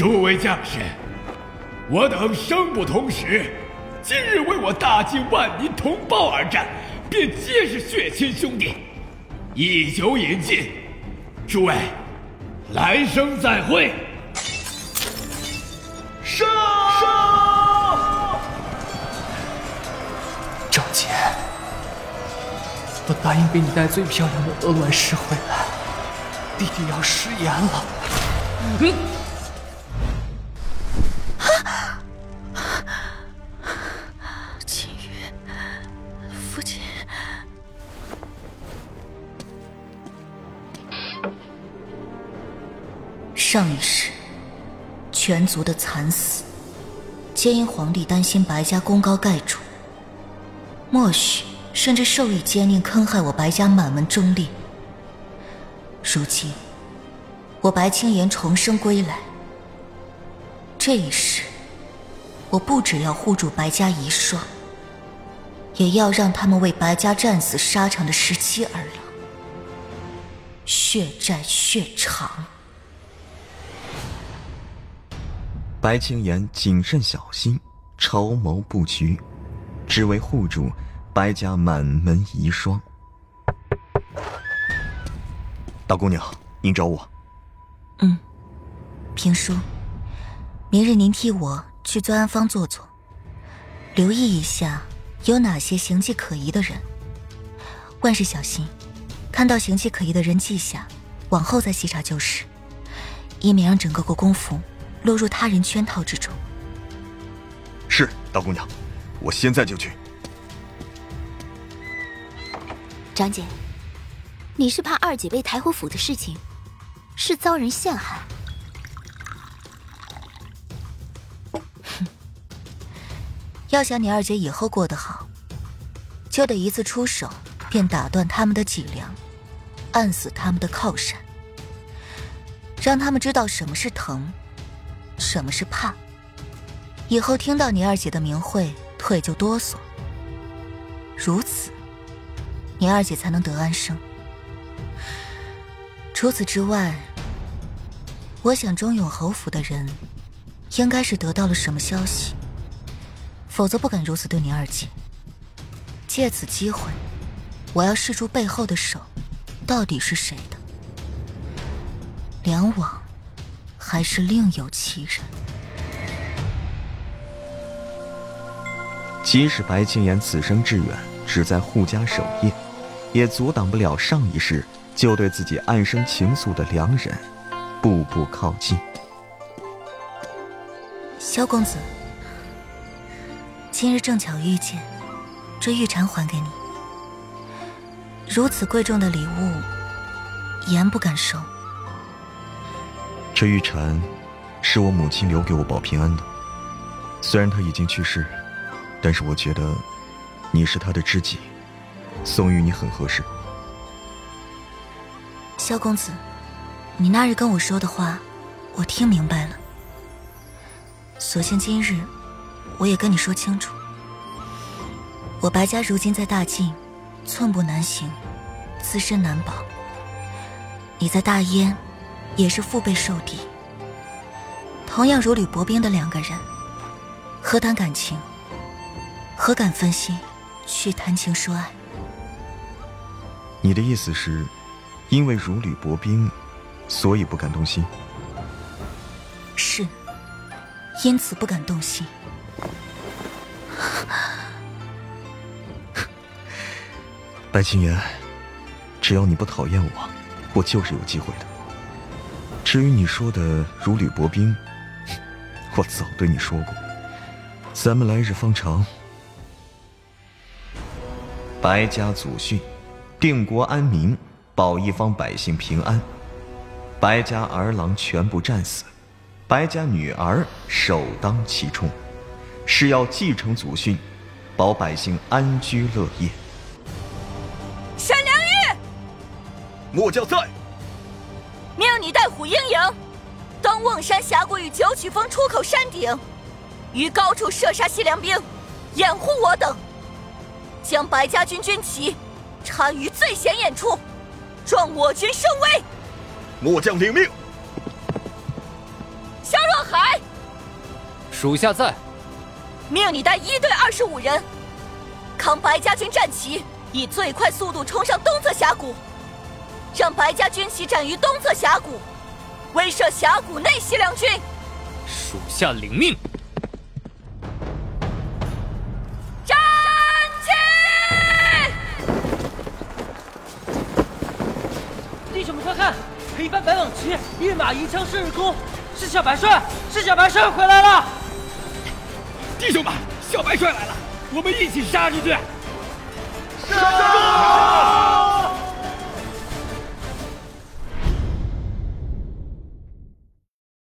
诸位将士，我等生不同时，今日为我大晋万民同胞而战，便皆是血亲兄弟。一酒饮尽，诸位，来生再会。杀！赵杰，我答应给你带最漂亮的鹅卵石回来，弟弟要食言了。嗯。上一世。全族的惨死，皆因皇帝担心白家功高盖主，默许甚至授意奸佞坑害我白家满门忠烈。如今，我白青岩重生归来，这一世，我不只要护住白家遗孀，也要让他们为白家战死沙场的十七儿郎血债血偿。白青岩谨慎小心，筹谋布局，只为护住白家满门遗孀。大姑娘，您找我？嗯，平叔，明日您替我去尊安坊坐坐，留意一下有哪些形迹可疑的人。万事小心，看到形迹可疑的人记下，往后再细查就是，以免让整个国公府。落入他人圈套之中。是大姑娘，我现在就去。长姐，你是怕二姐被抬回府的事情，是遭人陷害？哼！要想你二姐以后过得好，就得一次出手便打断他们的脊梁，按死他们的靠山，让他们知道什么是疼。什么是怕？以后听到你二姐的名讳，腿就哆嗦。如此，你二姐才能得安生。除此之外，我想中永侯府的人，应该是得到了什么消息，否则不敢如此对你二姐。借此机会，我要试出背后的手，到底是谁的？梁王。还是另有其人。即使白青岩此生志愿只在护家守夜，也阻挡不了上一世就对自己暗生情愫的良人步步靠近。萧公子，今日正巧遇见，这玉蝉还给你。如此贵重的礼物，言不敢收。这玉蝉，是我母亲留给我保平安的。虽然她已经去世，但是我觉得你是她的知己，送与你很合适。萧公子，你那日跟我说的话，我听明白了。所幸今日，我也跟你说清楚。我白家如今在大晋，寸步难行，自身难保。你在大燕。也是腹背受敌，同样如履薄冰的两个人，何谈感情？何敢分心去谈情说爱？你的意思是，因为如履薄冰，所以不敢动心？是，因此不敢动心。白清言，只要你不讨厌我，我就是有机会的。至于你说的如履薄冰，我早对你说过，咱们来日方长。白家祖训：定国安民，保一方百姓平安。白家儿郎全部战死，白家女儿首当其冲，是要继承祖训，保百姓安居乐业。沈良玉，末将在。命你带虎鹰营，登瓮山峡谷与九曲峰出口山顶，于高处射杀西凉兵，掩护我等，将白家军军旗插于最显眼处，壮我军声威。末将领命。萧若海，属下在。命你带一队二十五人，扛白家军战旗，以最快速度冲上东侧峡谷，让白家军旗战于东侧峡谷，威慑峡谷内西凉军。属下领命。战旗！弟兄们快看，黑斑白蟒旗，跃马银枪射日空，是小白帅，是小白帅回来了！弟兄们，小白帅来了，我们一起杀出去！杀！